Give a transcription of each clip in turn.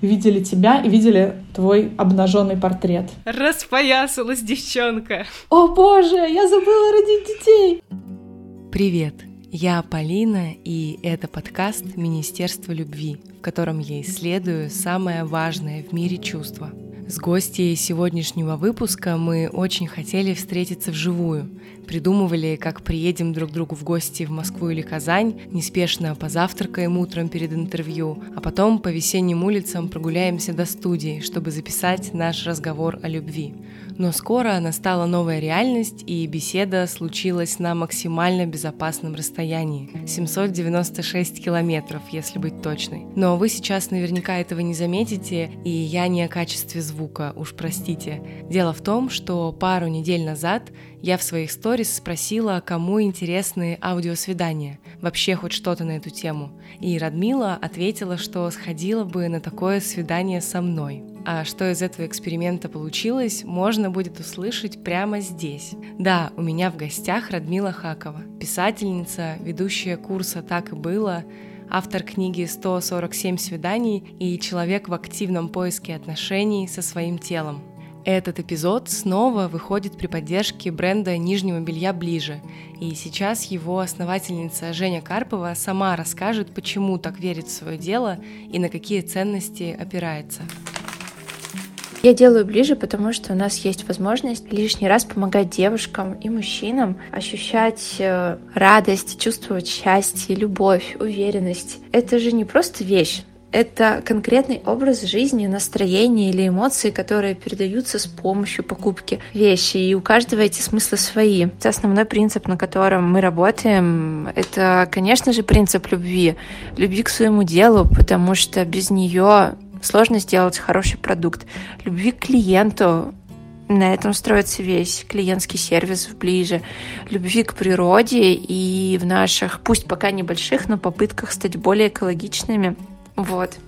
видели тебя и видели твой обнаженный портрет. Распоясалась девчонка. О боже, я забыла родить детей. Привет, я Полина, и это подкаст Министерства любви, в котором я исследую самое важное в мире чувство — с гостьей сегодняшнего выпуска мы очень хотели встретиться вживую. Придумывали, как приедем друг к другу в гости в Москву или Казань, неспешно позавтракаем утром перед интервью, а потом по весенним улицам прогуляемся до студии, чтобы записать наш разговор о любви. Но скоро настала новая реальность, и беседа случилась на максимально безопасном расстоянии — 796 километров, если быть точной. Но вы сейчас наверняка этого не заметите, и я не о качестве звука, уж простите. Дело в том, что пару недель назад я в своих сторис спросила, кому интересны аудиосвидания, вообще хоть что-то на эту тему. И Радмила ответила, что сходила бы на такое свидание со мной. А что из этого эксперимента получилось, можно будет услышать прямо здесь. Да, у меня в гостях Радмила Хакова, писательница, ведущая курса «Так и было», автор книги «147 свиданий» и человек в активном поиске отношений со своим телом. Этот эпизод снова выходит при поддержке бренда нижнего белья «Ближе», и сейчас его основательница Женя Карпова сама расскажет, почему так верит в свое дело и на какие ценности опирается. Я делаю ближе, потому что у нас есть возможность лишний раз помогать девушкам и мужчинам ощущать э, радость, чувствовать счастье, любовь, уверенность. Это же не просто вещь, это конкретный образ жизни, настроение или эмоции, которые передаются с помощью покупки вещи. И у каждого эти смыслы свои. Основной принцип, на котором мы работаем, это, конечно же, принцип любви. Любви к своему делу, потому что без нее Сложно сделать хороший продукт. Любви к клиенту, на этом строится весь клиентский сервис ближе. Любви к природе и в наших, пусть пока небольших, но попытках стать более экологичными. Вот.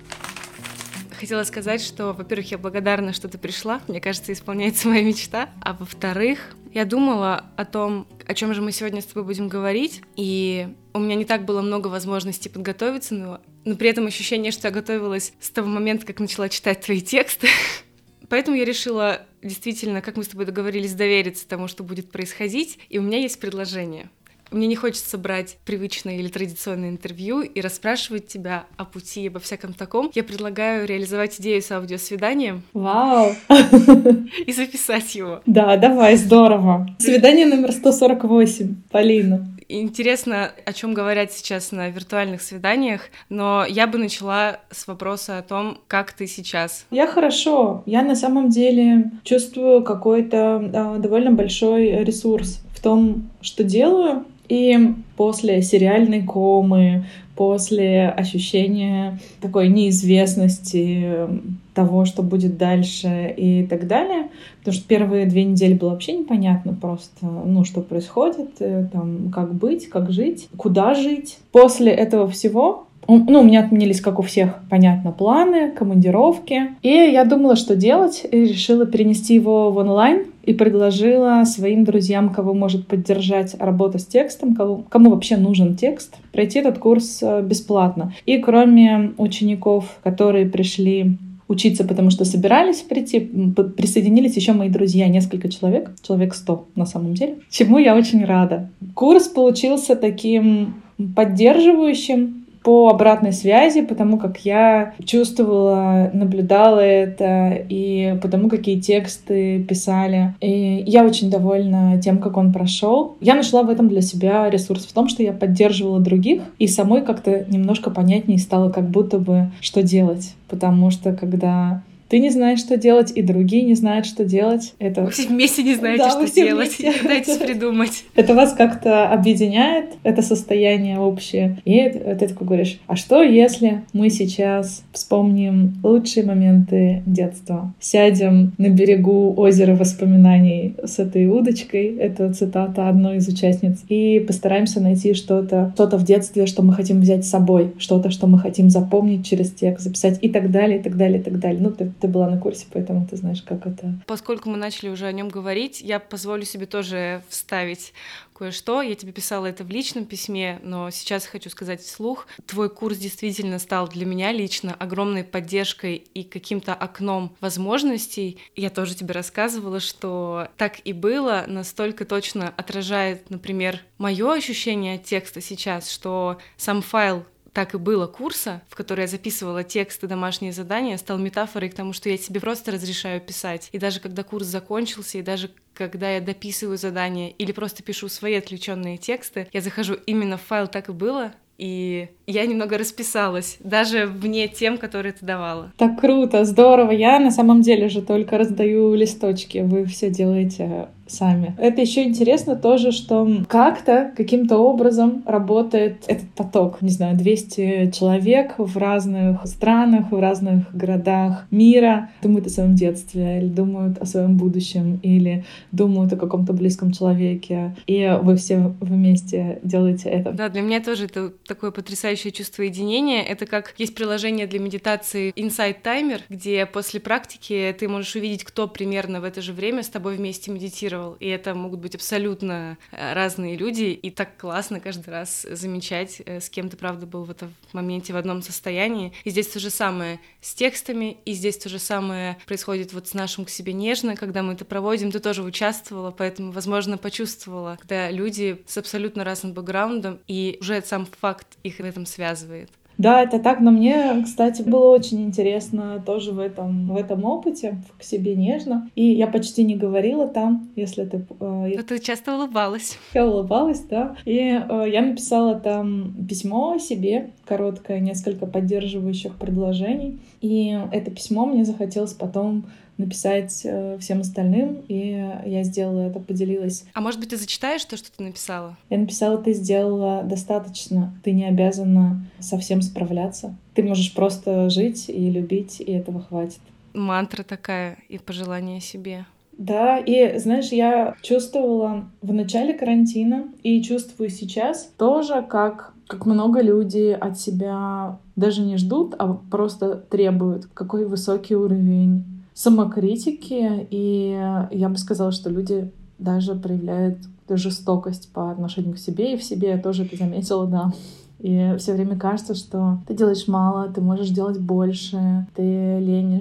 Хотела сказать, что, во-первых, я благодарна, что ты пришла. Мне кажется, исполняется моя мечта. А во-вторых, я думала о том, о чем же мы сегодня с тобой будем говорить, и у меня не так было много возможностей подготовиться, но но при этом ощущение, что я готовилась с того момента, как начала читать твои тексты. Поэтому я решила действительно, как мы с тобой договорились, довериться тому, что будет происходить. И у меня есть предложение. Мне не хочется брать привычное или традиционное интервью и расспрашивать тебя о пути, обо всяком таком. Я предлагаю реализовать идею с аудиосвиданием. Вау! И записать его. Да, давай, здорово. Свидание номер 148. Полина. Интересно, о чем говорят сейчас на виртуальных свиданиях, но я бы начала с вопроса о том, как ты сейчас. Я хорошо. Я на самом деле чувствую какой-то э, довольно большой ресурс в том, что делаю. И после сериальной комы, после ощущения такой неизвестности того, что будет дальше и так далее. Потому что первые две недели было вообще непонятно просто, ну, что происходит, э, там, как быть, как жить, куда жить. После этого всего ну, у меня отменились, как у всех, понятно, планы, командировки. И я думала, что делать, и решила перенести его в онлайн и предложила своим друзьям, кого может поддержать работа с текстом, кому, кому вообще нужен текст, пройти этот курс э, бесплатно. И кроме учеников, которые пришли учиться, потому что собирались прийти, присоединились еще мои друзья, несколько человек, человек сто на самом деле, чему я очень рада. Курс получился таким поддерживающим, по обратной связи, потому как я чувствовала, наблюдала это, и потому какие тексты писали. И я очень довольна тем, как он прошел. Я нашла в этом для себя ресурс в том, что я поддерживала других, и самой как-то немножко понятнее стало, как будто бы, что делать. Потому что когда ты не знаешь, что делать, и другие не знают, что делать. Это... Вы все вместе не знаете, да, что делать. Пытаетесь придумать. Это вас как-то объединяет, это состояние общее. И ты такой говоришь, а что если мы сейчас вспомним лучшие моменты детства? Сядем на берегу озера воспоминаний с этой удочкой, это цитата одной из участниц, и постараемся найти что-то, что-то в детстве, что мы хотим взять с собой, что-то, что мы хотим запомнить через текст, записать и так далее, и так далее, и так далее. Ну, ты Ты была на курсе, поэтому ты знаешь, как это. Поскольку мы начали уже о нем говорить, я позволю себе тоже вставить кое-что. Я тебе писала это в личном письме, но сейчас хочу сказать вслух. Твой курс действительно стал для меня лично огромной поддержкой и каким-то окном возможностей. Я тоже тебе рассказывала, что так и было, настолько точно отражает, например, мое ощущение текста сейчас, что сам файл так и было курса, в который я записывала тексты, домашние задания, стал метафорой к тому, что я себе просто разрешаю писать. И даже когда курс закончился, и даже когда я дописываю задания или просто пишу свои отвлеченные тексты, я захожу именно в файл «Так и было», и я немного расписалась, даже вне тем, которые ты давала. Так круто, здорово. Я на самом деле же только раздаю листочки, вы все делаете сами. Это еще интересно тоже, что как-то, каким-то образом работает этот поток. Не знаю, 200 человек в разных странах, в разных городах мира думают о своем детстве, или думают о своем будущем, или думают о каком-то близком человеке. И вы все вместе делаете это. Да, для меня тоже это такое потрясающее чувство единения. Это как есть приложение для медитации Insight Timer, где после практики ты можешь увидеть, кто примерно в это же время с тобой вместе медитировал медитировал, и это могут быть абсолютно э, разные люди, и так классно каждый раз замечать, э, с кем ты, правда, был в этом моменте в одном состоянии. И здесь то же самое с текстами, и здесь то же самое происходит вот с нашим к себе нежно, когда мы это проводим, ты тоже участвовала, поэтому, возможно, почувствовала, когда люди с абсолютно разным бэкграундом, и уже сам факт их в этом связывает. Да, это так, но мне, кстати, было очень интересно тоже в этом, в этом опыте, к себе нежно. И я почти не говорила там, если ты... Э, но ты часто улыбалась. Я улыбалась, да. И э, я написала там письмо себе, короткое, несколько поддерживающих предложений. И это письмо мне захотелось потом написать э, всем остальным, и я сделала это, поделилась. А может быть, ты зачитаешь то, что ты написала? Я написала, ты сделала достаточно, ты не обязана совсем справляться. Ты можешь просто жить и любить, и этого хватит. Мантра такая и пожелание себе. Да, и знаешь, я чувствовала в начале карантина и чувствую сейчас тоже, как, как много людей от себя даже не ждут, а просто требуют. Какой высокий уровень самокритики, и я бы сказала, что люди даже проявляют жестокость по отношению к себе, и в себе я тоже это заметила, да. И все время кажется, что ты делаешь мало, ты можешь делать больше, ты ленишься,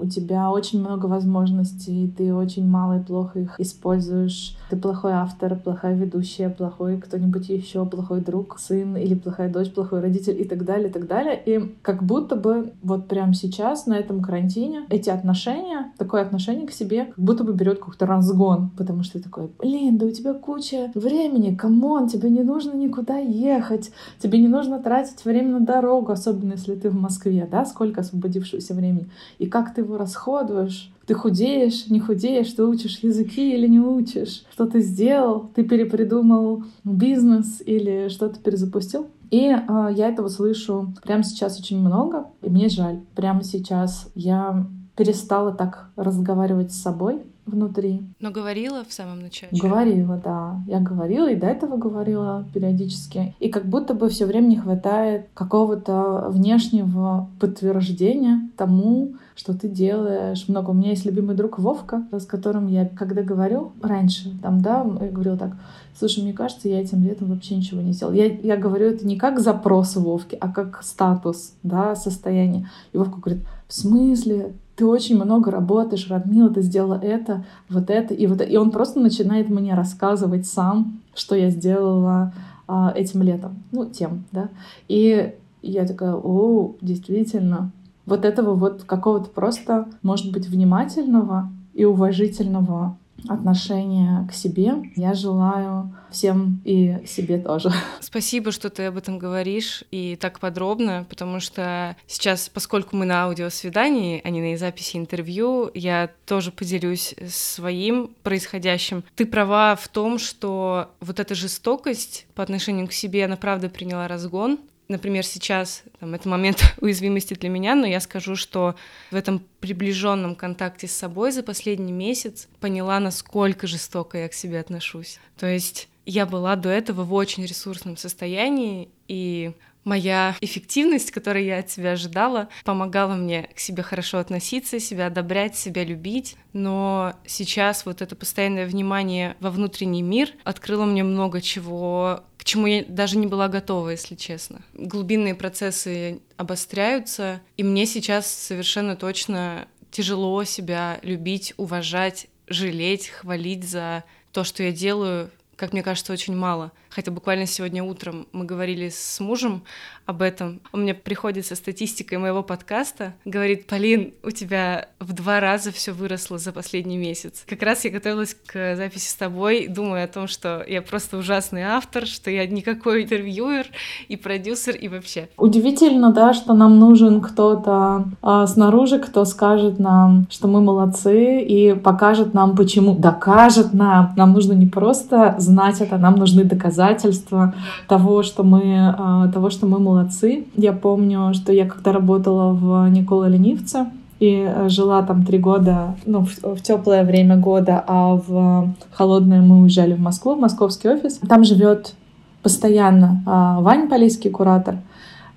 у тебя очень много возможностей, ты очень мало и плохо их используешь. Ты плохой автор, плохая ведущая, плохой кто-нибудь еще, плохой друг, сын или плохая дочь, плохой родитель и так далее, и так далее. И как будто бы вот прямо сейчас на этом карантине эти отношения, такое отношение к себе, как будто бы берет какой-то разгон, потому что ты такой, блин, да у тебя куча времени, come on, тебе не нужно никуда ехать, Тебе не нужно тратить время на дорогу, особенно если ты в Москве, да, сколько освободившегося времени. И как ты его расходуешь, ты худеешь, не худеешь, ты учишь языки или не учишь, что ты сделал, ты перепридумал бизнес или что-то перезапустил. И э, я этого слышу прямо сейчас очень много, и мне жаль. Прямо сейчас я перестала так разговаривать с собой, внутри. Но говорила в самом начале? Говорила, да. Я говорила и до этого говорила периодически. И как будто бы все время не хватает какого-то внешнего подтверждения тому, что ты делаешь много. У меня есть любимый друг Вовка, с которым я когда говорю раньше, там, да, я говорила так, слушай, мне кажется, я этим летом вообще ничего не сделал. Я, я говорю это не как запрос Вовки, а как статус, да, состояние. И Вовка говорит, в смысле? Ты очень много работаешь, Радмила, ты сделала это, вот это, и вот это. И он просто начинает мне рассказывать сам, что я сделала а, этим летом, ну, тем, да. И я такая, о, действительно, вот этого вот какого-то просто, может быть, внимательного и уважительного отношение к себе. Я желаю всем и себе тоже. Спасибо, что ты об этом говоришь и так подробно, потому что сейчас, поскольку мы на аудиосвидании, а не на записи интервью, я тоже поделюсь своим происходящим. Ты права в том, что вот эта жестокость по отношению к себе, она правда приняла разгон, например, сейчас там, это момент уязвимости для меня, но я скажу, что в этом приближенном контакте с собой за последний месяц поняла, насколько жестоко я к себе отношусь. То есть я была до этого в очень ресурсном состоянии, и моя эффективность, которую я от себя ожидала, помогала мне к себе хорошо относиться, себя одобрять, себя любить. Но сейчас вот это постоянное внимание во внутренний мир открыло мне много чего, к чему я даже не была готова, если честно. Глубинные процессы обостряются, и мне сейчас совершенно точно тяжело себя любить, уважать, жалеть, хвалить за то, что я делаю, как мне кажется, очень мало. Хотя буквально сегодня утром мы говорили с мужем об этом. Он мне приходит со статистикой моего подкаста, говорит, Полин, у тебя в два раза все выросло за последний месяц. Как раз я готовилась к записи с тобой, думая о том, что я просто ужасный автор, что я никакой интервьюер и продюсер и вообще. Удивительно, да, что нам нужен кто-то а, снаружи, кто скажет нам, что мы молодцы и покажет нам, почему, докажет нам. Нам нужно не просто знать это, нам нужны доказательства того, что мы, а, того, что мы молодцы. Я помню, что я когда работала в Никола Ленивце, и э, жила там три года, ну, в, в теплое время года, а в холодное мы уезжали в Москву, в московский офис. Там живет постоянно а, Вань Полийский, куратор,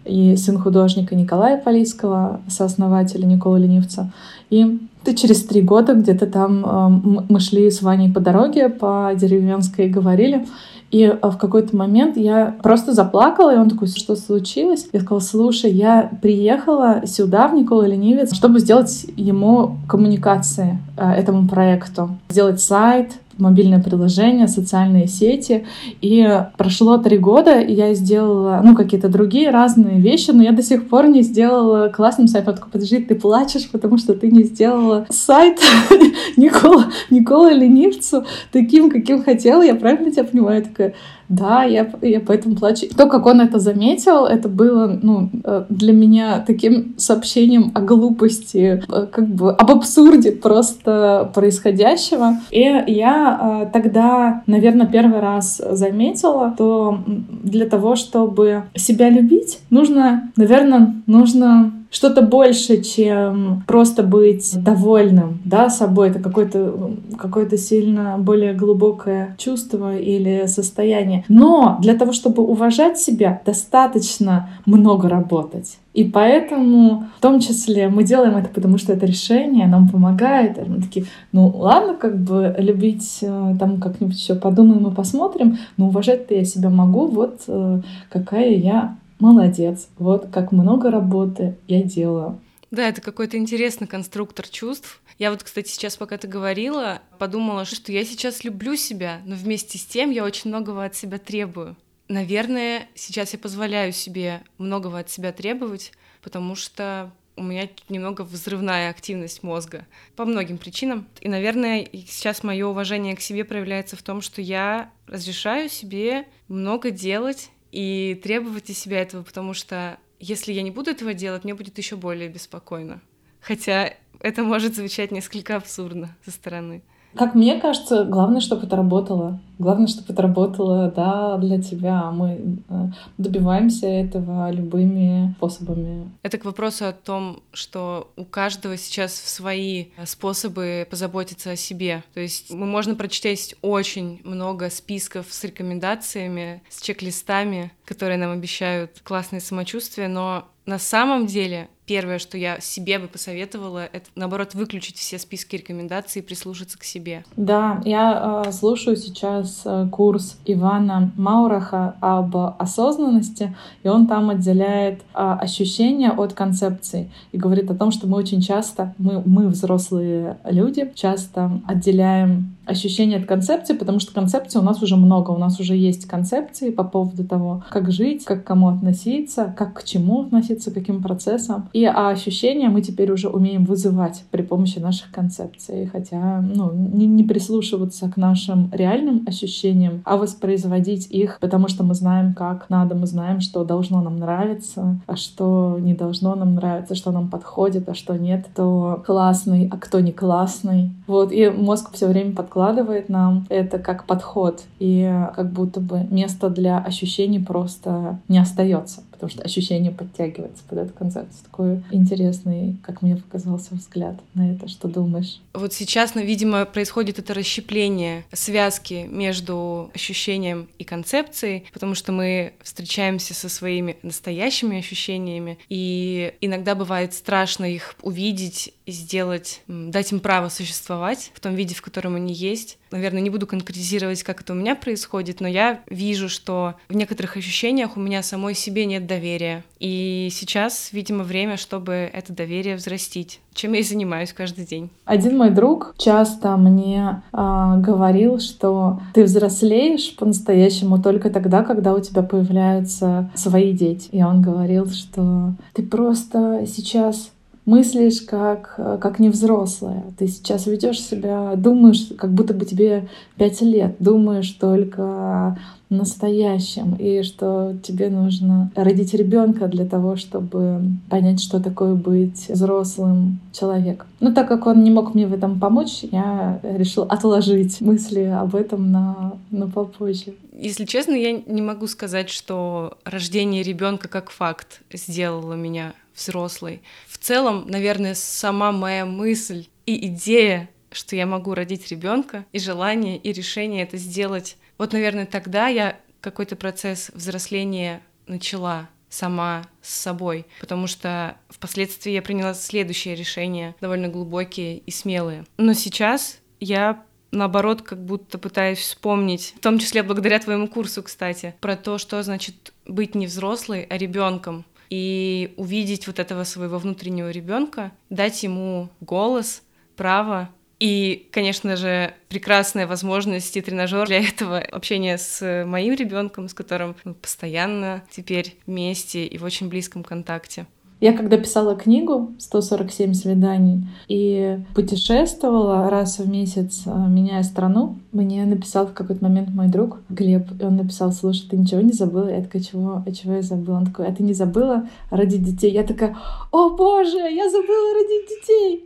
и сын художника Николая Полийского, сооснователя Никола Ленивца. И ты через три года где-то там э, мы шли с Ваней по дороге, по деревенской говорили, и а, в какой-то момент я просто заплакала, и он такой, что случилось? Я сказала, слушай, я приехала сюда, в Никола Ленивец, чтобы сделать ему коммуникации а, этому проекту. Сделать сайт, мобильное приложение, социальные сети. И прошло три года, и я сделала, ну, какие-то другие разные вещи, но я до сих пор не сделала классный сайт. Такой, подожди, ты плачешь, потому что ты не сделала сайт Никола, Никола Ленивцу таким, каким хотела. Я правильно тебя понимаю? Я такая, да, я, я поэтому плачу. То, как он это заметил, это было ну, э, для меня таким сообщением о глупости, э, как бы об абсурде просто происходящего. И я э, тогда, наверное, первый раз заметила, то для того, чтобы себя любить, нужно, наверное, нужно что-то больше, чем просто быть довольным да, собой. Это какое-то какое сильно более глубокое чувство или состояние. Но для того, чтобы уважать себя, достаточно много работать. И поэтому, в том числе, мы делаем это, потому что это решение нам помогает. И мы такие, ну ладно, как бы любить, э, там как-нибудь еще подумаем и посмотрим, но уважать-то я себя могу, вот э, какая я молодец, вот как много работы я делаю. Да, это какой-то интересный конструктор чувств. Я вот, кстати, сейчас, пока ты говорила, подумала, что я сейчас люблю себя, но вместе с тем я очень многого от себя требую. Наверное, сейчас я позволяю себе многого от себя требовать, потому что у меня немного взрывная активность мозга по многим причинам. И, наверное, сейчас мое уважение к себе проявляется в том, что я разрешаю себе много делать и требовать из себя этого, потому что если я не буду этого делать, мне будет еще более беспокойно. Хотя это может звучать несколько абсурдно со стороны. Как мне кажется, главное, чтобы это работало. Главное, чтобы это работало, да, для тебя. Мы э, добиваемся этого любыми способами. Это к вопросу о том, что у каждого сейчас свои способы позаботиться о себе. То есть мы можно прочесть очень много списков с рекомендациями, с чек-листами, которые нам обещают классное самочувствие, но на самом деле первое, что я себе бы посоветовала, это наоборот выключить все списки рекомендаций и прислушаться к себе. Да, я э, слушаю сейчас э, курс Ивана Маураха об осознанности, и он там отделяет э, ощущения от концепции и говорит о том, что мы очень часто, мы, мы взрослые люди, часто отделяем ощущение от концепции, потому что концепции у нас уже много, у нас уже есть концепции по поводу того, как жить, как к кому относиться, как к чему относиться, к каким процессам. И а ощущения мы теперь уже умеем вызывать при помощи наших концепций, хотя ну, не, не прислушиваться к нашим реальным ощущениям, а воспроизводить их, потому что мы знаем, как надо, мы знаем, что должно нам нравиться, а что не должно нам нравиться, что нам подходит, а что нет, кто классный, а кто не классный. Вот, и мозг все время подкладывает подкладывает нам это как подход, и как будто бы места для ощущений просто не остается потому что ощущение подтягивается под эту концепцию. Такой интересный, как мне показался, взгляд на это. Что думаешь? Вот сейчас, ну, видимо, происходит это расщепление связки между ощущением и концепцией, потому что мы встречаемся со своими настоящими ощущениями, и иногда бывает страшно их увидеть и сделать, дать им право существовать в том виде, в котором они есть. Наверное, не буду конкретизировать, как это у меня происходит, но я вижу, что в некоторых ощущениях у меня самой себе нет доверия. И сейчас, видимо, время, чтобы это доверие взрастить, чем я и занимаюсь каждый день. Один мой друг часто мне э, говорил, что ты взрослеешь по-настоящему только тогда, когда у тебя появляются свои дети. И он говорил, что ты просто сейчас мыслишь как, как невзрослая. Ты сейчас ведешь себя, думаешь, как будто бы тебе пять лет, думаешь только настоящем, и что тебе нужно родить ребенка для того, чтобы понять, что такое быть взрослым человеком. Но так как он не мог мне в этом помочь, я решил отложить мысли об этом на, на попозже. Если честно, я не могу сказать, что рождение ребенка как факт сделало меня взрослой. Целом, наверное, сама моя мысль и идея, что я могу родить ребенка, и желание, и решение это сделать. Вот, наверное, тогда я какой-то процесс взросления начала сама с собой, потому что впоследствии я приняла следующее решение, довольно глубокие и смелые. Но сейчас я наоборот, как будто пытаюсь вспомнить, в том числе благодаря твоему курсу, кстати, про то, что значит быть не взрослой, а ребенком и увидеть вот этого своего внутреннего ребенка, дать ему голос, право и, конечно же, прекрасная возможность и тренажер для этого общения с моим ребенком, с которым мы постоянно теперь вместе и в очень близком контакте. Я когда писала книгу «147 свиданий» и путешествовала раз в месяц, а, меняя страну, мне написал в какой-то момент мой друг Глеб, и он написал, слушай, ты ничего не забыла? Я такая, чего? А чего я забыла? Он такой, а ты не забыла родить детей? Я такая, о боже, я забыла родить детей!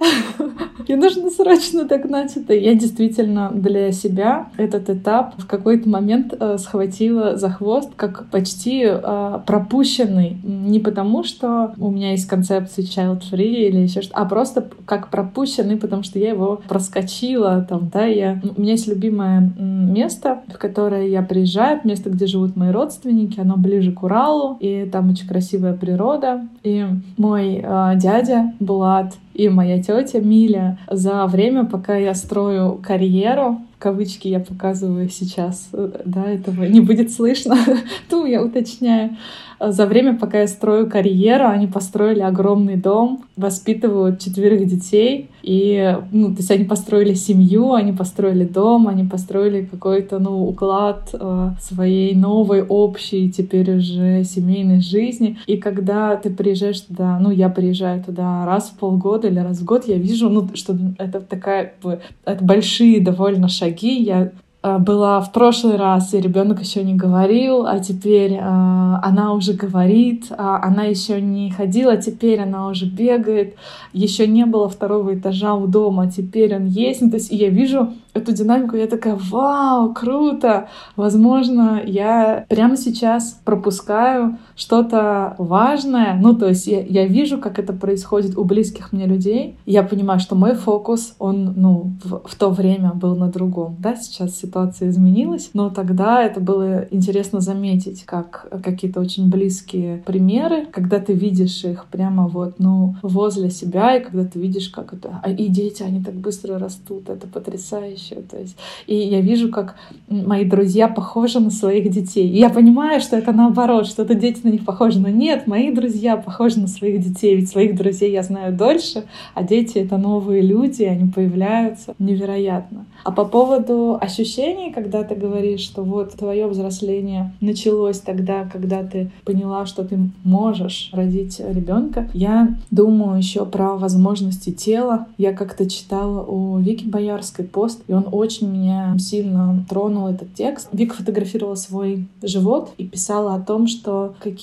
И нужно срочно догнать это. Я действительно для себя этот этап в какой-то момент э, схватила за хвост, как почти э, пропущенный. Не потому, что у меня меня есть концепция child-free или еще что-то, а просто как пропущенный, потому что я его проскочила там, да, я... У меня есть любимое место, в которое я приезжаю, место, где живут мои родственники, оно ближе к Уралу, и там очень красивая природа, и мой э, дядя Булат и моя тетя Миля за время, пока я строю карьеру, кавычки я показываю сейчас, да, этого не будет слышно, ту я уточняю, за время, пока я строю карьеру, они построили огромный дом, воспитывают четверых детей. И, ну, то есть они построили семью, они построили дом, они построили какой-то, ну, уклад э, своей новой, общей, теперь уже семейной жизни. И когда ты приезжаешь туда, ну, я приезжаю туда раз в полгода или раз в год, я вижу, ну, что это такая, это большие довольно шаги. Я была в прошлый раз, и ребенок еще не говорил, а теперь э, она уже говорит, а она еще не ходила, а теперь она уже бегает, еще не было второго этажа у дома, а теперь он есть. То есть я вижу эту динамику, я такая, вау, круто! Возможно, я прямо сейчас пропускаю что-то важное. Ну, то есть я, я вижу, как это происходит у близких мне людей. Я понимаю, что мой фокус, он, ну, в, в то время был на другом. Да, сейчас ситуация изменилась, но тогда это было интересно заметить, как какие-то очень близкие примеры, когда ты видишь их прямо вот, ну, возле себя, и когда ты видишь, как это... А и дети, они так быстро растут, это потрясающе. То есть, и я вижу, как мои друзья похожи на своих детей. И я понимаю, что это наоборот, что это дети на них похожи. Но нет, мои друзья похожи на своих детей. Ведь своих друзей я знаю дольше, а дети — это новые люди, они появляются невероятно. А по поводу ощущений, когда ты говоришь, что вот твое взросление началось тогда, когда ты поняла, что ты можешь родить ребенка, я думаю еще про возможности тела. Я как-то читала у Вики Боярской пост, и он очень меня сильно тронул этот текст. Вика фотографировала свой живот и писала о том, что какие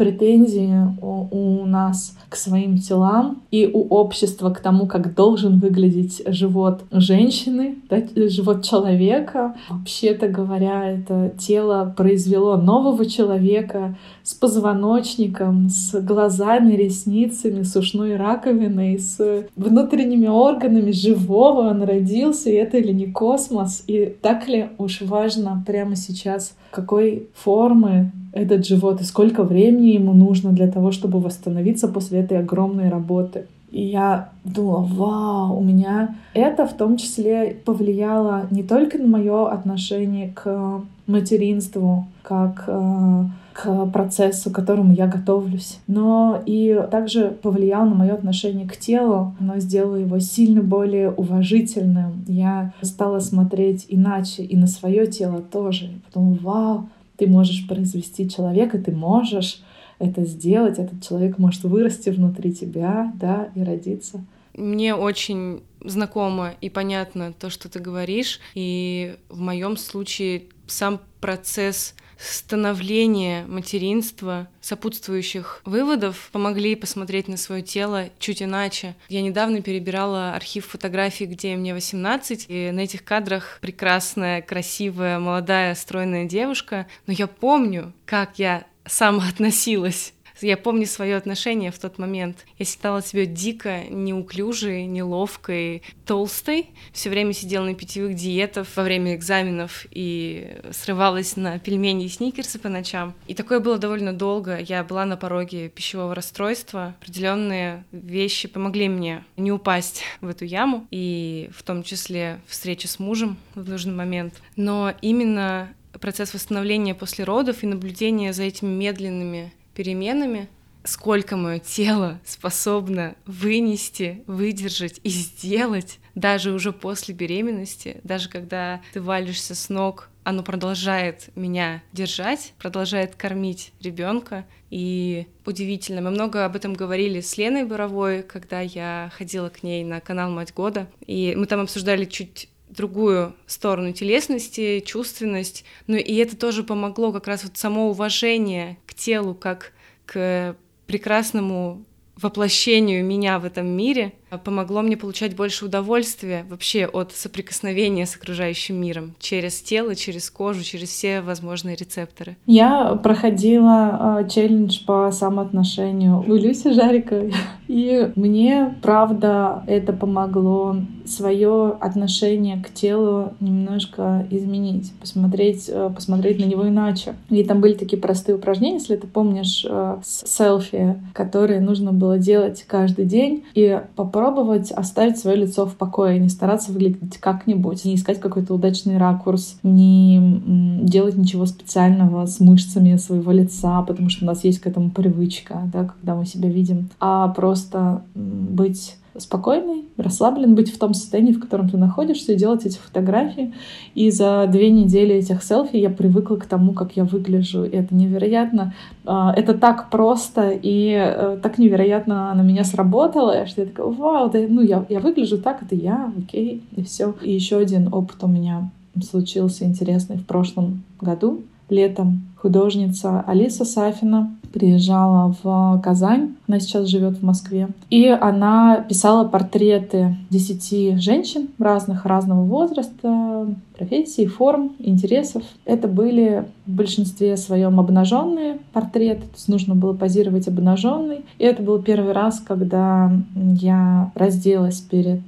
претензии у, у нас к своим телам и у общества к тому, как должен выглядеть живот женщины, да, живот человека. Вообще-то говоря, это тело произвело нового человека с позвоночником, с глазами, ресницами, с ушной раковиной, с внутренними органами живого он родился, и это ли не космос? И так ли уж важно прямо сейчас, какой формы этот живот и сколько времени ему нужно для того, чтобы восстановиться после этой огромной работы. И я думала, вау, у меня это в том числе повлияло не только на мое отношение к материнству, как э, к процессу, к которому я готовлюсь, но и также повлияло на мое отношение к телу, но сделало его сильно более уважительным. Я стала смотреть иначе и на свое тело тоже. Потом, вау, ты можешь произвести человека, ты можешь это сделать, этот человек может вырасти внутри тебя, да, и родиться. Мне очень знакомо и понятно то, что ты говоришь, и в моем случае сам процесс становления материнства, сопутствующих выводов помогли посмотреть на свое тело чуть иначе. Я недавно перебирала архив фотографий, где мне 18, и на этих кадрах прекрасная, красивая, молодая, стройная девушка. Но я помню, как я сама относилась я помню свое отношение в тот момент. Я считала себя дико неуклюжей, неловкой, толстой. Все время сидела на питьевых диетах во время экзаменов и срывалась на пельмени и сникерсы по ночам. И такое было довольно долго. Я была на пороге пищевого расстройства. Определенные вещи помогли мне не упасть в эту яму, и в том числе встреча с мужем в нужный момент. Но именно процесс восстановления после родов и наблюдение за этими медленными переменами, сколько мое тело способно вынести, выдержать и сделать даже уже после беременности, даже когда ты валишься с ног, оно продолжает меня держать, продолжает кормить ребенка. И удивительно, мы много об этом говорили с Леной Боровой, когда я ходила к ней на канал «Мать года», и мы там обсуждали чуть другую сторону телесности, чувственность. Ну и это тоже помогло как раз вот само уважение к телу как к прекрасному воплощению меня в этом мире помогло мне получать больше удовольствия вообще от соприкосновения с окружающим миром через тело, через кожу, через все возможные рецепторы. Я проходила э, челлендж по самоотношению у Люси Жариковой, и мне, правда, это помогло свое отношение к телу немножко изменить, посмотреть, э, посмотреть на него иначе. И там были такие простые упражнения, если ты помнишь, э, селфи, которые нужно было делать каждый день, и попробовать оставить свое лицо в покое, не стараться выглядеть как-нибудь, не искать какой-то удачный ракурс, не делать ничего специального с мышцами своего лица, потому что у нас есть к этому привычка, да, когда мы себя видим, а просто быть спокойный, расслаблен, быть в том состоянии, в котором ты находишься, и делать эти фотографии. И за две недели этих селфи я привыкла к тому, как я выгляжу. И это невероятно. А, это так просто и э, так невероятно на меня сработало, что я такая, вау, да, ну я, я выгляжу так, это я, окей, и все. И еще один опыт у меня случился интересный в прошлом году, летом. Художница Алиса Сафина приезжала в Казань. Она сейчас живет в Москве. И она писала портреты десяти женщин разных, разного возраста, профессий, форм, интересов. Это были в большинстве своем обнаженные портреты, то есть нужно было позировать обнаженный. И это был первый раз, когда я разделась перед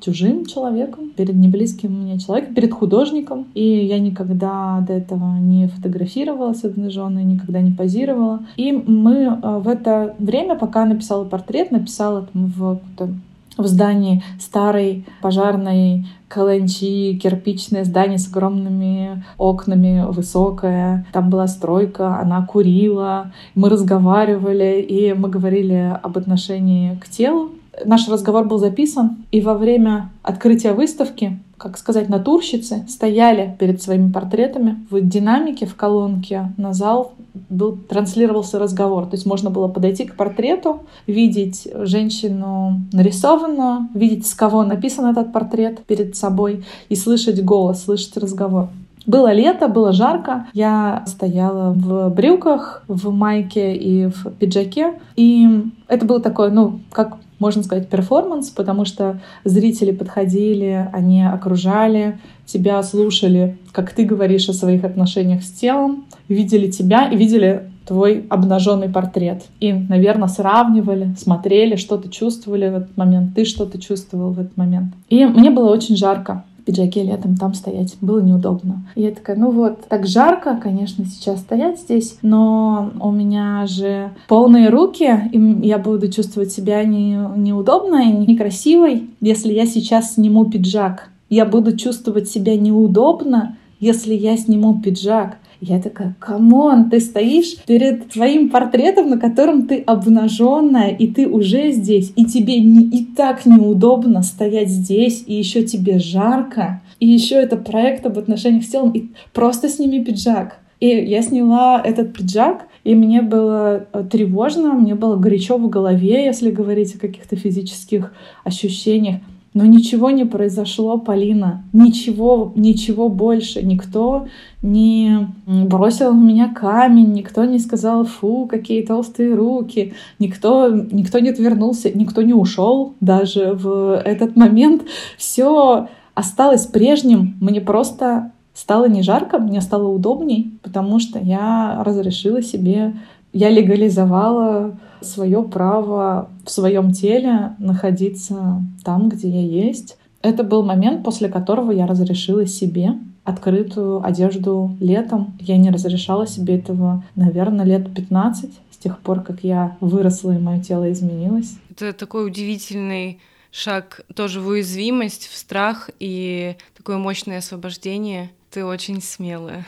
чужим человеком, перед неблизким мне человеком, перед художником. И я никогда до этого не фотографировалась обнаженной, никогда не позировала. И мы э, в это время, пока написала портрет, написала там в в здании старой пожарной Каланчи, кирпичное здание с огромными окнами, высокое. Там была стройка, она курила, мы разговаривали, и мы говорили об отношении к телу. Наш разговор был записан, и во время открытия выставки как сказать, натурщицы стояли перед своими портретами в динамике, в колонке на зал был, транслировался разговор. То есть можно было подойти к портрету, видеть женщину нарисованную, видеть, с кого написан этот портрет перед собой и слышать голос, слышать разговор. Было лето, было жарко. Я стояла в брюках, в майке и в пиджаке. И это было такое, ну, как можно сказать, перформанс, потому что зрители подходили, они окружали тебя, слушали, как ты говоришь о своих отношениях с телом, видели тебя и видели твой обнаженный портрет. И, наверное, сравнивали, смотрели, что ты чувствовали в этот момент, ты что-то чувствовал в этот момент. И мне было очень жарко пиджаке летом там стоять. Было неудобно. И я такая, ну вот, так жарко, конечно, сейчас стоять здесь, но у меня же полные руки, и я буду чувствовать себя не, неудобно и некрасивой, если я сейчас сниму пиджак. Я буду чувствовать себя неудобно, если я сниму пиджак. Я такая, come on, ты стоишь перед твоим портретом, на котором ты обнаженная, и ты уже здесь, и тебе не, и так неудобно стоять здесь, и еще тебе жарко, и еще это проект об отношениях с телом, и просто сними пиджак. И я сняла этот пиджак, и мне было э, тревожно, мне было горячо в голове, если говорить о каких-то физических ощущениях. Но ничего не произошло, Полина. Ничего, ничего больше. Никто не бросил в меня камень, никто не сказал, фу, какие толстые руки, никто, никто не отвернулся, никто не ушел даже в этот момент. Все осталось прежним. Мне просто стало не жарко, мне стало удобней, потому что я разрешила себе, я легализовала свое право в своем теле находиться там, где я есть. Это был момент, после которого я разрешила себе открытую одежду летом. Я не разрешала себе этого, наверное, лет 15, с тех пор, как я выросла и мое тело изменилось. Это такой удивительный шаг тоже в уязвимость, в страх и такое мощное освобождение. Ты очень смелая.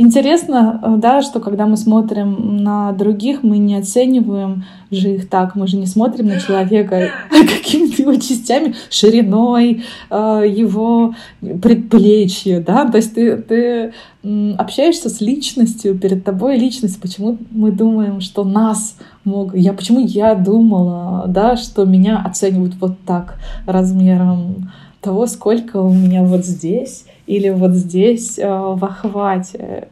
Интересно, э, да, что когда мы смотрим на других, мы не оцениваем же их так, мы же не смотрим на человека какими-то его частями, шириной, э, его предплечья, да, то есть ты, ты общаешься с личностью, перед тобой личность, почему мы думаем, что нас мог, я, почему я думала, да, что меня оценивают вот так размером того, сколько у меня вот здесь, или вот здесь э, в охвате.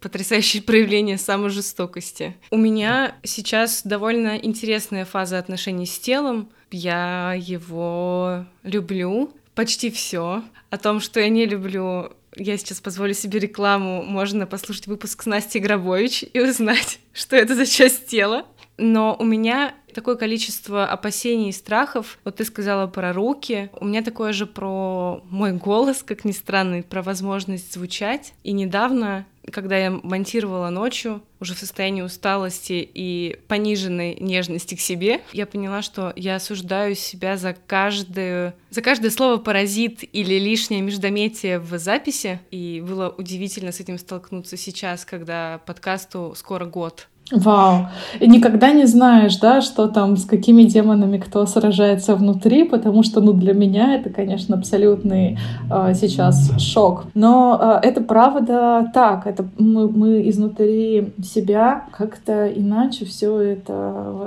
Потрясающее проявление самой жестокости. У меня сейчас довольно интересная фаза отношений с телом. Я его люблю, почти все. О том, что я не люблю, я сейчас позволю себе рекламу. Можно послушать выпуск с Настей Грабович и узнать, что это за часть тела. Но у меня такое количество опасений и страхов. Вот ты сказала про руки. У меня такое же про мой голос, как ни странно, про возможность звучать. И недавно, когда я монтировала ночью, уже в состоянии усталости и пониженной нежности к себе, я поняла, что я осуждаю себя за каждое, за каждое слово паразит или лишнее междометие в записи. И было удивительно с этим столкнуться сейчас, когда подкасту скоро год. Вау. И никогда не знаешь, да, что там, с какими демонами кто сражается внутри, потому что, ну, для меня это, конечно, абсолютный э, сейчас шок. Но э, это правда так, это мы, мы изнутри себя как-то иначе все это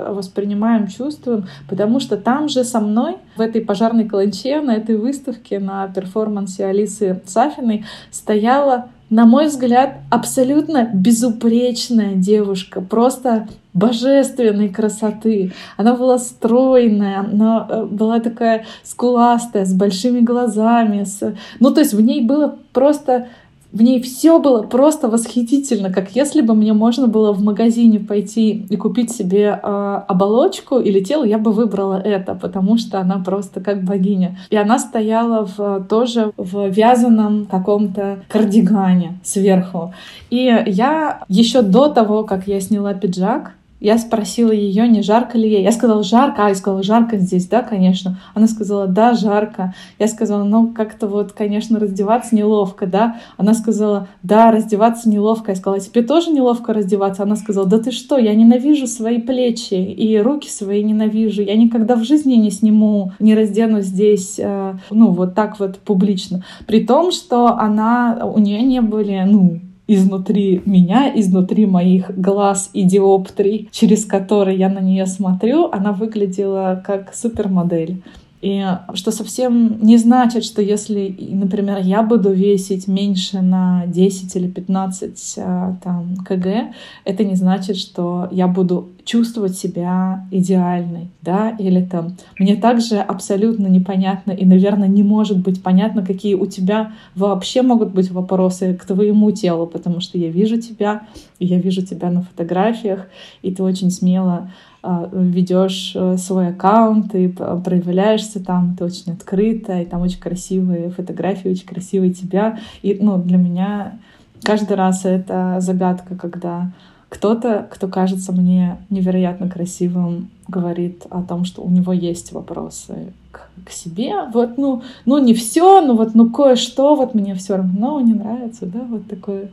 воспринимаем, чувствуем, потому что там же со мной в этой пожарной каланче, на этой выставке, на перформансе Алисы Сафиной стояла на мой взгляд, абсолютно безупречная девушка, просто божественной красоты. Она была стройная, она э, была такая скуластая, с большими глазами. С... Ну, то есть в ней было просто в ней все было просто восхитительно, как если бы мне можно было в магазине пойти и купить себе э, оболочку или тело, я бы выбрала это, потому что она просто как богиня. И она стояла в, тоже в вязаном каком-то кардигане сверху. И я еще до того, как я сняла пиджак, я спросила ее, не жарко ли ей. Я сказала, жарко. А, я сказала, жарко здесь, да, конечно. Она сказала, да, жарко. Я сказала, ну, как-то вот, конечно, раздеваться неловко, да. Она сказала, да, раздеваться неловко. Я сказала, тебе тоже неловко раздеваться? Она сказала, да ты что, я ненавижу свои плечи и руки свои ненавижу. Я никогда в жизни не сниму, не раздену здесь, э, ну, вот так вот публично. При том, что она, у нее не были, ну, изнутри меня, изнутри моих глаз и диоптрий, через которые я на нее смотрю, она выглядела как супермодель. И что совсем не значит, что если, например, я буду весить меньше на 10 или 15 а, там, кг, это не значит, что я буду чувствовать себя идеальной, да, или там мне также абсолютно непонятно и, наверное, не может быть понятно, какие у тебя вообще могут быть вопросы к твоему телу, потому что я вижу тебя, я вижу тебя на фотографиях, и ты очень смело ведешь э, свой аккаунт и проявляешься там, ты очень открыта, и там очень красивые фотографии, очень красивые тебя. И ну, для меня каждый раз это загадка, когда кто-то, кто кажется мне невероятно красивым, говорит о том, что у него есть вопросы к, к себе. Вот, ну, ну не все, но вот, ну кое-что, вот мне все равно не нравится, да, вот такое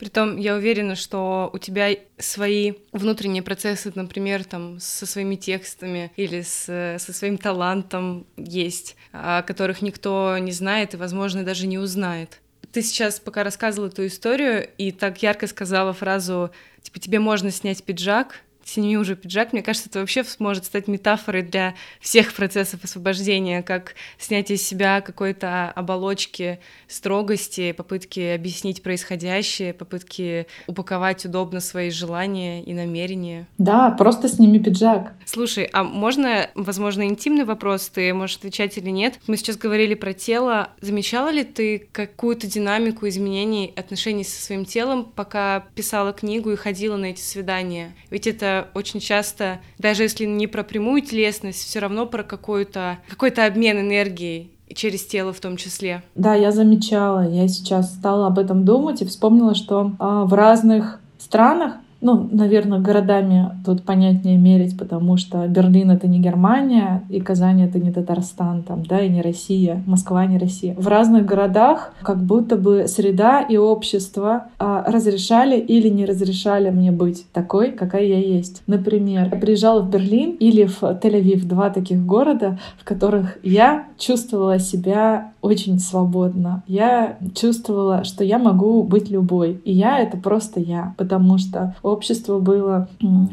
Притом я уверена, что у тебя свои внутренние процессы, например, там со своими текстами или с, со своим талантом есть, о которых никто не знает и, возможно, даже не узнает. Ты сейчас пока рассказывала эту историю и так ярко сказала фразу типа тебе можно снять пиджак, сними уже пиджак. Мне кажется, это вообще может стать метафорой для всех процессов освобождения, как снятие из себя какой-то оболочки строгости, попытки объяснить происходящее, попытки упаковать удобно свои желания и намерения. Да, просто сними пиджак. Слушай, а можно, возможно, интимный вопрос, ты можешь отвечать или нет? Мы сейчас говорили про тело. Замечала ли ты какую-то динамику изменений отношений со своим телом, пока писала книгу и ходила на эти свидания? Ведь это очень часто, даже если не про прямую телесность, все равно про какой-то какой обмен энергией через тело в том числе. Да, я замечала, я сейчас стала об этом думать и вспомнила, что а, в разных странах ну, наверное, городами тут понятнее мерить, потому что Берлин — это не Германия, и Казань — это не Татарстан, там, да, и не Россия, Москва — не Россия. В разных городах как будто бы среда и общество а, разрешали или не разрешали мне быть такой, какая я есть. Например, я приезжала в Берлин или в Тель-Авив, два таких города, в которых я чувствовала себя очень свободно. Я чувствовала, что я могу быть любой. И я — это просто я, потому что общество было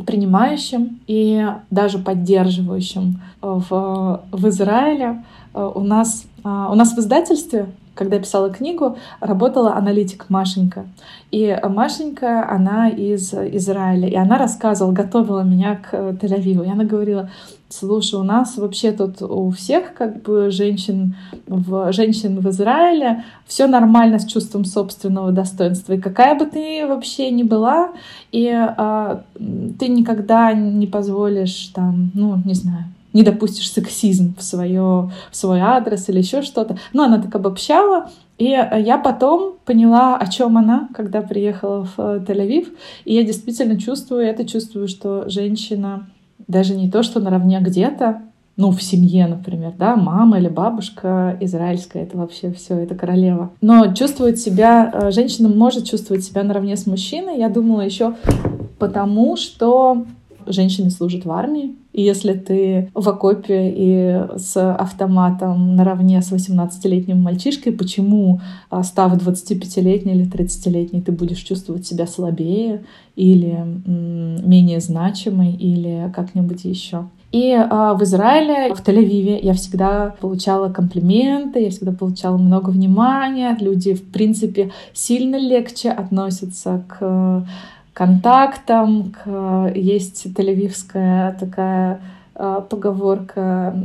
принимающим и даже поддерживающим. В, в Израиле э, у нас, а, у нас в издательстве когда писала книгу, работала аналитик Машенька. И Машенька, она из Израиля, и она рассказывала, готовила меня к Тель-Авиву. И она говорила, слушай, у нас вообще тут у всех как бы женщин в, женщин в Израиле все нормально с чувством собственного достоинства. И какая бы ты вообще ни была, и а, ты никогда не позволишь там, ну, не знаю, не допустишь сексизм в, свое, в свой адрес или еще что-то. Но она так обобщала, и я потом поняла, о чем она, когда приехала в э, Тель-Авив. И я действительно чувствую это, чувствую, что женщина даже не то, что наравне где-то, ну, в семье, например, да, мама или бабушка израильская, это вообще все, это королева. Но чувствует себя, э, женщина может чувствовать себя наравне с мужчиной, я думала еще потому, что женщины служат в армии, и если ты в окопе и с автоматом наравне с 18-летним мальчишкой, почему, а, став 25-летней или 30-летней, ты будешь чувствовать себя слабее или менее значимой или как-нибудь еще? И а, в Израиле, в Тель-Авиве я всегда получала комплименты, я всегда получала много внимания. Люди, в принципе, сильно легче относятся к контактам. К... Есть тель такая э, поговорка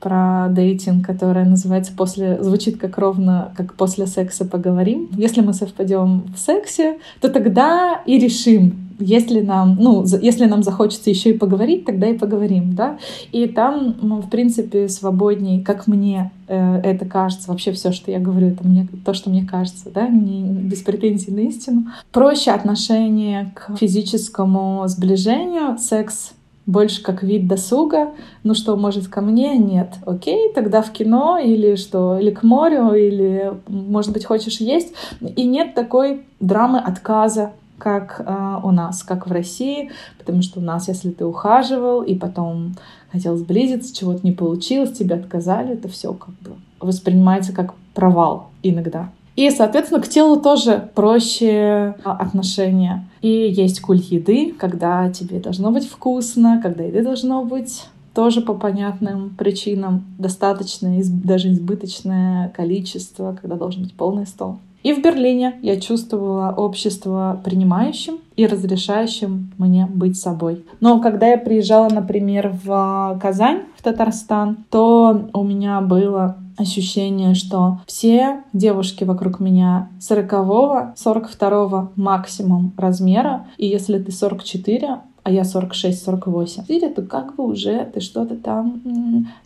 про дейтинг, которая называется после звучит как ровно как после секса поговорим. Если мы совпадем в сексе, то тогда и решим, если нам, ну, если нам захочется еще и поговорить, тогда и поговорим, да. И там, ну, в принципе, свободней, как мне э, это кажется, вообще все, что я говорю, это мне то, что мне кажется, да, не без претензий на истину. Проще отношение к физическому сближению, секс больше как вид досуга. Ну что, может, ко мне? Нет. Окей, тогда в кино или что? Или к морю, или, может быть, хочешь есть. И нет такой драмы отказа как э, у нас, как в России, потому что у нас, если ты ухаживал и потом хотел сблизиться, чего-то не получилось, тебе отказали, это все как бы воспринимается как провал иногда. И, соответственно, к телу тоже проще а, отношения. И есть культ еды, когда тебе должно быть вкусно, когда еды должно быть тоже по понятным причинам достаточное, даже избыточное количество, когда должен быть полный стол. И в Берлине я чувствовала общество принимающим и разрешающим мне быть собой. Но когда я приезжала, например, в Казань, в Татарстан, то у меня было ощущение, что все девушки вокруг меня 40-го, 42-го максимум размера, и если ты 44, а я 46-48. Видя, то как бы уже ты что-то там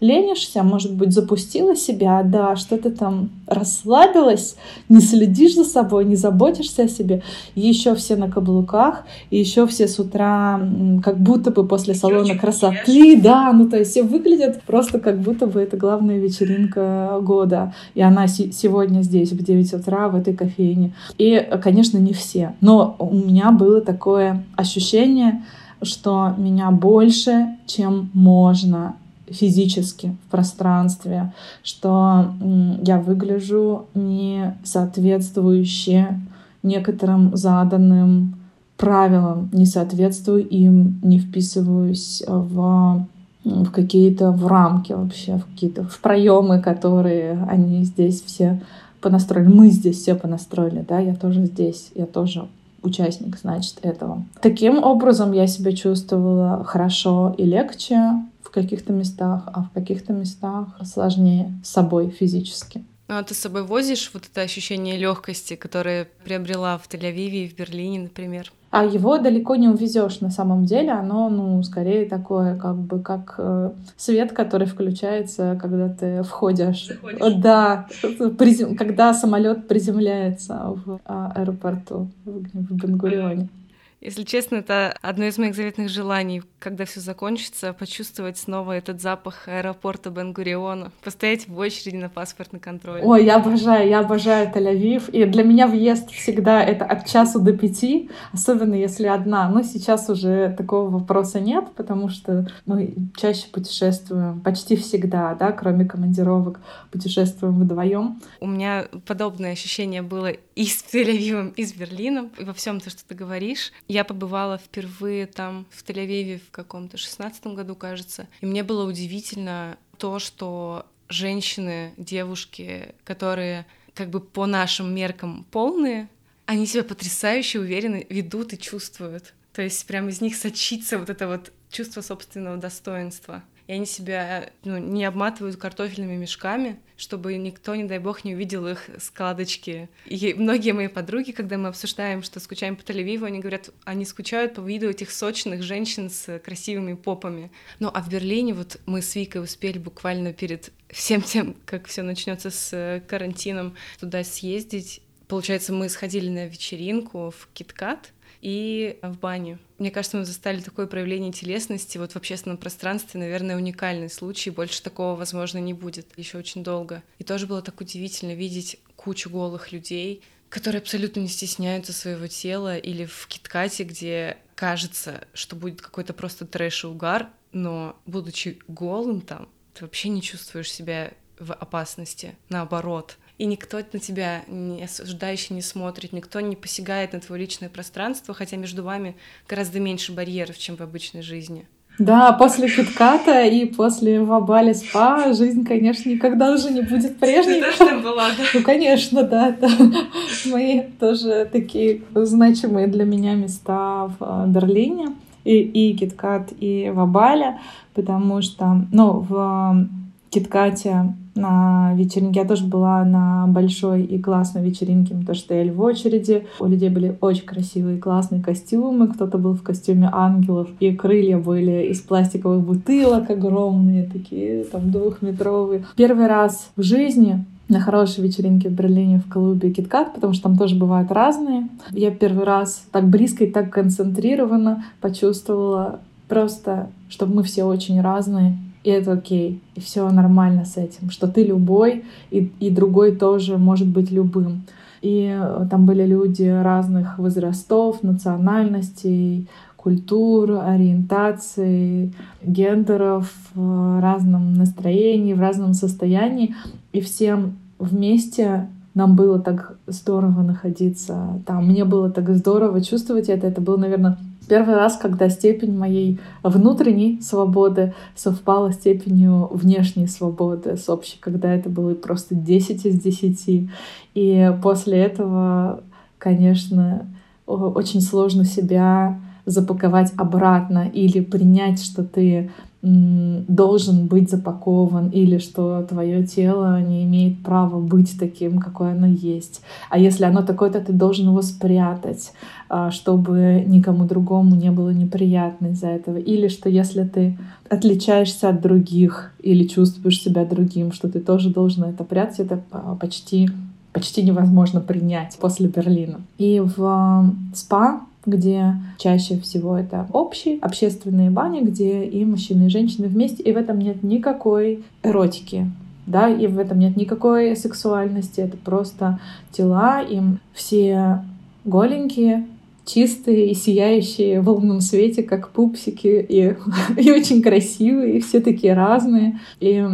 ленишься, может быть, запустила себя, да, что-то там расслабилась, не следишь за собой, не заботишься о себе. И еще все на каблуках, и еще все с утра как будто бы после салона красоты, да, ну то есть все выглядят просто как будто бы это главная вечеринка года. И она сегодня здесь в 9 утра в этой кофейне. И, конечно, не все. Но у меня было такое ощущение, что меня больше, чем можно физически в пространстве, что я выгляжу не соответствующе некоторым заданным правилам, не соответствую им, не вписываюсь в в какие-то в рамки вообще, в какие-то в проемы, которые они здесь все понастроили. Мы здесь все понастроили, да, я тоже здесь, я тоже участник, значит, этого. Таким образом я себя чувствовала хорошо и легче в каких-то местах, а в каких-то местах сложнее с собой физически. Ну, а ты с собой возишь вот это ощущение легкости, которое приобрела в Тель-Авиве и в Берлине, например? А его далеко не увезешь на самом деле. Оно, ну, скорее такое, как бы, как э, свет, который включается, когда ты входишь. Заходишь. Да, призем... когда самолет приземляется в а, аэропорту в Бенгурионе. Если честно, это одно из моих заветных желаний, когда все закончится, почувствовать снова этот запах аэропорта Бенгуриона, постоять в очереди на паспортный контроль. Ой, я обожаю, я обожаю Тель-Авив. И для меня въезд всегда это от часу до пяти, особенно если одна. Но сейчас уже такого вопроса нет, потому что мы чаще путешествуем, почти всегда, да, кроме командировок, путешествуем вдвоем. У меня подобное ощущение было и с Тель-Авивом, и с Берлином, и во всем то, что ты говоришь. Я побывала впервые там в Тель-Авиве в каком-то шестнадцатом году, кажется, и мне было удивительно то, что женщины, девушки, которые как бы по нашим меркам полные, они себя потрясающе уверенно ведут и чувствуют. То есть прямо из них сочится вот это вот чувство собственного достоинства и они себя ну, не обматывают картофельными мешками, чтобы никто, не дай бог, не увидел их складочки. И многие мои подруги, когда мы обсуждаем, что скучаем по Тель-Авиву, они говорят, они скучают по виду этих сочных женщин с красивыми попами. Ну, а в Берлине вот мы с Викой успели буквально перед всем тем, как все начнется с карантином, туда съездить. Получается, мы сходили на вечеринку в Киткат, и в бане. Мне кажется, мы застали такое проявление телесности вот в общественном пространстве, наверное, уникальный случай, больше такого, возможно, не будет еще очень долго. И тоже было так удивительно видеть кучу голых людей, которые абсолютно не стесняются своего тела, или в Киткате, где кажется, что будет какой-то просто трэш и угар, но будучи голым там, ты вообще не чувствуешь себя в опасности, наоборот и никто на тебя не осуждающе не смотрит, никто не посягает на твое личное пространство, хотя между вами гораздо меньше барьеров, чем в обычной жизни. Да, после Китката и после Вабали Спа жизнь, конечно, никогда уже не будет прежней. Ты тоже была, да? Ну, конечно, да. Это мои тоже такие значимые для меня места в э, Берлине. И, и Киткат, и Вабаля, потому что, ну, в Киткате на вечеринке. Я тоже была на большой и классной вечеринке. Стояли в очереди. У людей были очень красивые, классные костюмы. Кто-то был в костюме ангелов. И крылья были из пластиковых бутылок огромные, такие там двухметровые. Первый раз в жизни на хорошей вечеринке в Берлине в клубе KitKat, потому что там тоже бывают разные. Я первый раз так близко и так концентрированно почувствовала просто, что мы все очень разные, и это окей, и все нормально с этим, что ты любой, и, и другой тоже может быть любым. И э, там были люди разных возрастов, национальностей, культур, ориентаций, гендеров, в разном настроении, в разном состоянии. И всем вместе нам было так здорово находиться там. Мне было так здорово чувствовать это. Это был, наверное, Первый раз, когда степень моей внутренней свободы совпала с степенью внешней свободы с общей, когда это было просто 10 из 10. И после этого, конечно, очень сложно себя запаковать обратно или принять, что ты должен быть запакован или что твое тело не имеет права быть таким, какое оно есть. А если оно такое, то ты должен его спрятать, а, чтобы никому другому не было неприятно из-за этого. Или что если ты отличаешься от других или чувствуешь себя другим, что ты тоже должен это прятать, это почти почти невозможно принять после Берлина. И в СПА где чаще всего это общие общественные бани, где и мужчины, и женщины вместе, и в этом нет никакой эротики, да, и в этом нет никакой сексуальности, это просто тела, им все голенькие, чистые и сияющие в лунном свете, как пупсики, и, и очень красивые, и все такие разные. И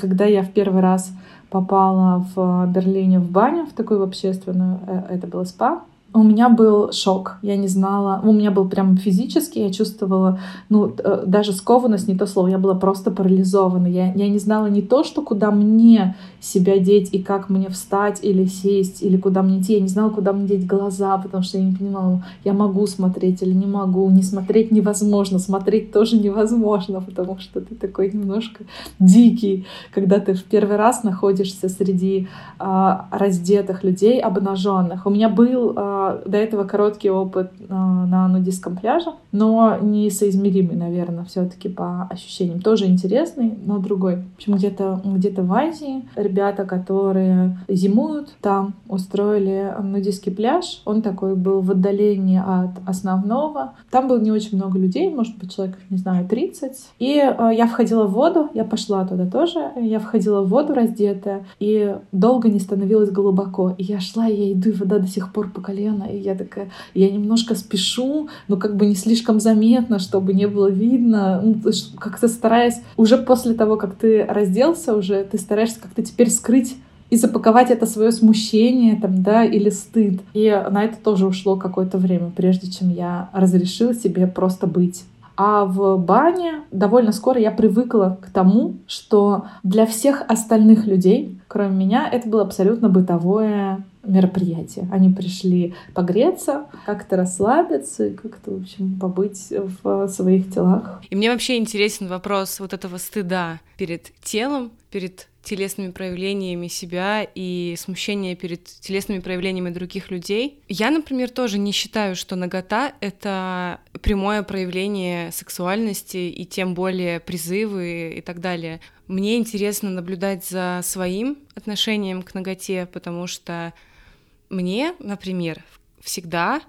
когда я в первый раз попала в Берлине в баню, в такую общественную, э, это было спа, у меня был шок. Я не знала. У меня был прям физически, я чувствовала, ну, э, даже скованность, не то слово, я была просто парализована. Я, я не знала не то, что куда мне себя деть и как мне встать или сесть, или куда мне идти. Я не знала, куда мне деть глаза, потому что я не понимала, я могу смотреть или не могу. Не смотреть невозможно, смотреть тоже невозможно, потому что ты такой немножко дикий, когда ты в первый раз находишься среди а, раздетых людей, обнаженных. У меня был а, до этого короткий опыт а, на нудистском пляже, но несоизмеримый, наверное, все-таки по ощущениям. Тоже интересный, но другой. В общем, где-то где в Азии ребята, которые зимуют там, устроили нудистский пляж. Он такой был в отдалении от основного. Там было не очень много людей, может быть, человек, не знаю, 30. И э, я входила в воду, я пошла туда тоже. Я входила в воду раздетая, и долго не становилось глубоко. И я шла, я иду, и вода до сих пор по колено колено, и я такая, я немножко спешу, но как бы не слишком заметно, чтобы не было видно, ну, как-то стараясь, уже после того, как ты разделся уже, ты стараешься как-то теперь скрыть и запаковать это свое смущение там, да, или стыд. И на это тоже ушло какое-то время, прежде чем я разрешила себе просто быть. А в бане довольно скоро я привыкла к тому, что для всех остальных людей, кроме меня, это было абсолютно бытовое мероприятие. Они пришли погреться, как-то расслабиться и как-то, в общем, побыть в своих телах. И мне вообще интересен вопрос вот этого стыда перед телом, перед телесными проявлениями себя и смущение перед телесными проявлениями других людей. Я, например, тоже не считаю, что нагота — это прямое проявление сексуальности и тем более призывы и так далее. Мне интересно наблюдать за своим отношением к наготе, потому что мне, например, всегда,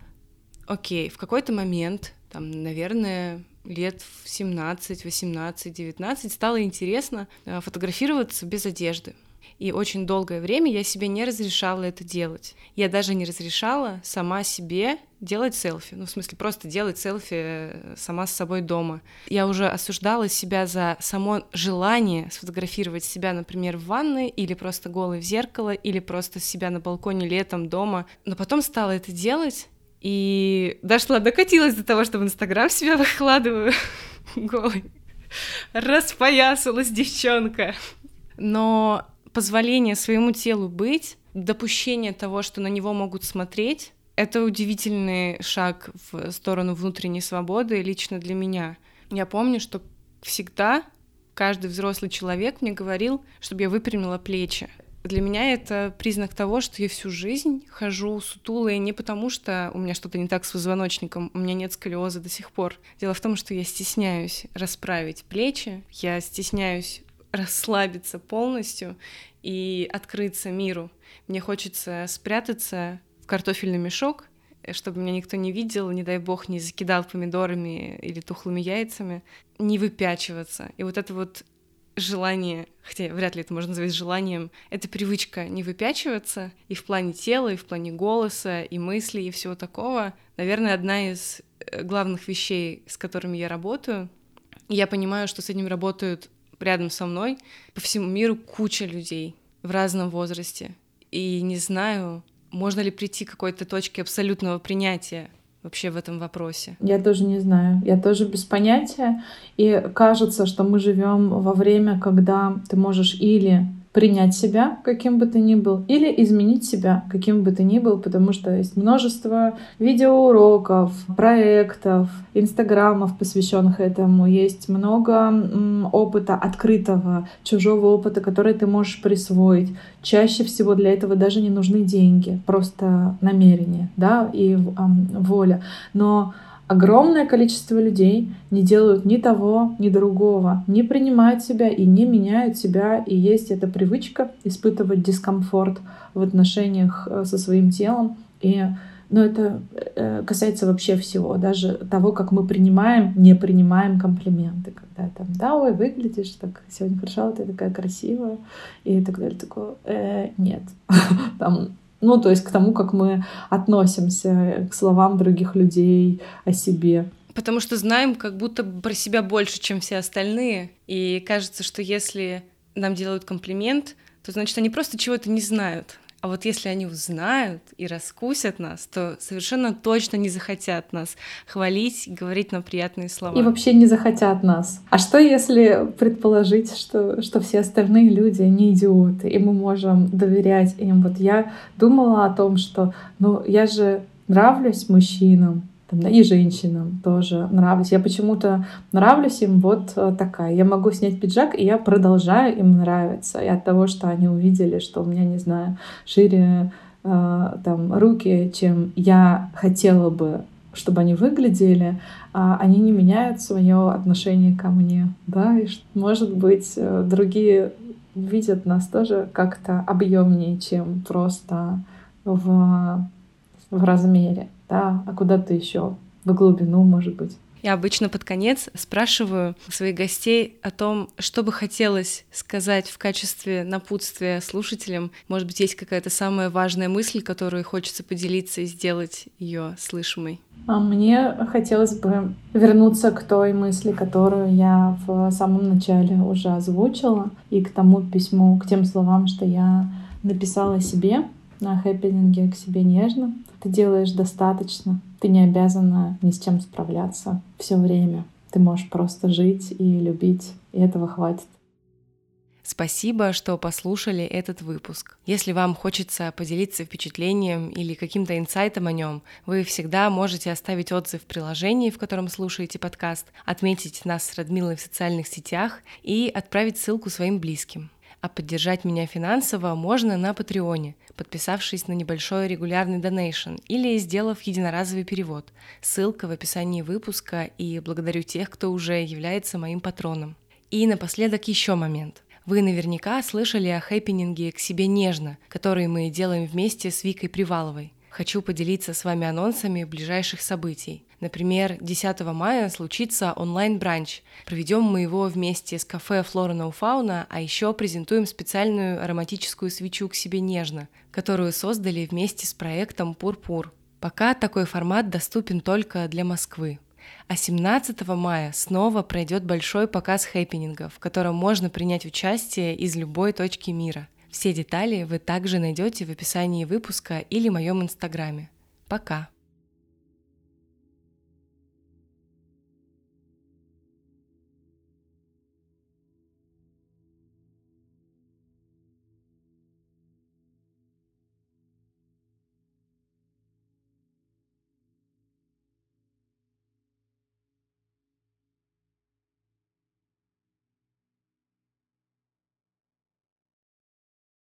окей, в какой-то момент, там, наверное, лет в 17, 18, 19 стало интересно э, фотографироваться без одежды. И очень долгое время я себе не разрешала это делать. Я даже не разрешала сама себе делать селфи. Ну, в смысле, просто делать селфи э, сама с собой дома. Я уже осуждала себя за само желание сфотографировать себя, например, в ванной, или просто голой в зеркало, или просто себя на балконе летом дома. Но потом стала это делать, и дошла, докатилась до того, что в Инстаграм себя выкладываю голой. Распоясалась девчонка. Но позволение своему телу быть, допущение того, что на него могут смотреть, это удивительный шаг в сторону внутренней свободы лично для меня. Я помню, что всегда каждый взрослый человек мне говорил, чтобы я выпрямила плечи. Для меня это признак того, что я всю жизнь хожу сутулая не потому, что у меня что-то не так с позвоночником, у меня нет сколиоза до сих пор. Дело в том, что я стесняюсь расправить плечи, я стесняюсь расслабиться полностью и открыться миру. Мне хочется спрятаться в картофельный мешок, чтобы меня никто не видел, не дай бог, не закидал помидорами или тухлыми яйцами, не выпячиваться. И вот это вот желание, хотя вряд ли это можно назвать желанием, это привычка не выпячиваться и в плане тела, и в плане голоса, и мыслей, и всего такого, наверное, одна из э, главных вещей, с которыми я работаю. И я понимаю, что с этим работают рядом со мной по всему миру куча людей в разном возрасте. И не знаю, можно ли прийти к какой-то точке абсолютного принятия вообще в этом вопросе? Я тоже не знаю. Я тоже без понятия. И кажется, что мы живем во время, когда ты можешь или принять себя, каким бы ты ни был, или изменить себя, каким бы ты ни был, потому что есть множество видеоуроков, проектов, инстаграмов, посвященных этому. Есть много опыта открытого, чужого опыта, который ты можешь присвоить. Чаще всего для этого даже не нужны деньги, просто намерение, да, и эм, воля. Но Огромное количество людей не делают ни того, ни другого, не принимают себя и не меняют себя. И есть эта привычка испытывать дискомфорт в отношениях э, со своим телом. И но это э, касается вообще всего, даже того, как мы принимаем, не принимаем комплименты, когда там, да, ой, выглядишь так сегодня хорошо, ты такая красивая, и так далее, такое, э, нет, там ну, то есть к тому, как мы относимся к словам других людей о себе. Потому что знаем как будто про себя больше, чем все остальные. И кажется, что если нам делают комплимент, то значит они просто чего-то не знают. А вот если они узнают и раскусят нас, то совершенно точно не захотят нас хвалить, говорить нам приятные слова. И вообще не захотят нас. А что если предположить, что, что все остальные люди не идиоты, и мы можем доверять им? Вот я думала о том, что ну я же нравлюсь мужчинам, там, да, и женщинам тоже нравлюсь. Я почему-то нравлюсь им вот э, такая. Я могу снять пиджак, и я продолжаю им нравиться. И от того, что они увидели, что у меня, не знаю, шире э, там руки, чем я хотела бы, чтобы они выглядели, а они не меняют свое отношение ко мне. Да, и может быть, э, другие видят нас тоже как-то объемнее, чем просто в, в размере да, а куда-то еще, в глубину, может быть. Я обычно под конец спрашиваю своих гостей о том, что бы хотелось сказать в качестве напутствия слушателям. Может быть, есть какая-то самая важная мысль, которую хочется поделиться и сделать ее слышимой. А мне хотелось бы вернуться к той мысли, которую я в самом начале уже озвучила, и к тому письму, к тем словам, что я написала себе на хэппининге к себе нежно. Ты делаешь достаточно. Ты не обязана ни с чем справляться все время. Ты можешь просто жить и любить, и этого хватит. Спасибо, что послушали этот выпуск. Если вам хочется поделиться впечатлением или каким-то инсайтом о нем, вы всегда можете оставить отзыв в приложении, в котором слушаете подкаст, отметить нас с Радмилой в социальных сетях и отправить ссылку своим близким. А поддержать меня финансово можно на Патреоне, подписавшись на небольшой регулярный донейшн или сделав единоразовый перевод. Ссылка в описании выпуска и благодарю тех, кто уже является моим патроном. И напоследок еще момент. Вы наверняка слышали о хэппининге «К себе нежно», который мы делаем вместе с Викой Приваловой. Хочу поделиться с вами анонсами ближайших событий. Например, 10 мая случится онлайн-бранч. Проведем мы его вместе с кафе Флора Fauna, а еще презентуем специальную ароматическую свечу к себе нежно, которую создали вместе с проектом Пурпур. Пока такой формат доступен только для Москвы. А 17 мая снова пройдет большой показ хэппинингов, в котором можно принять участие из любой точки мира – все детали вы также найдете в описании выпуска или моем инстаграме. Пока!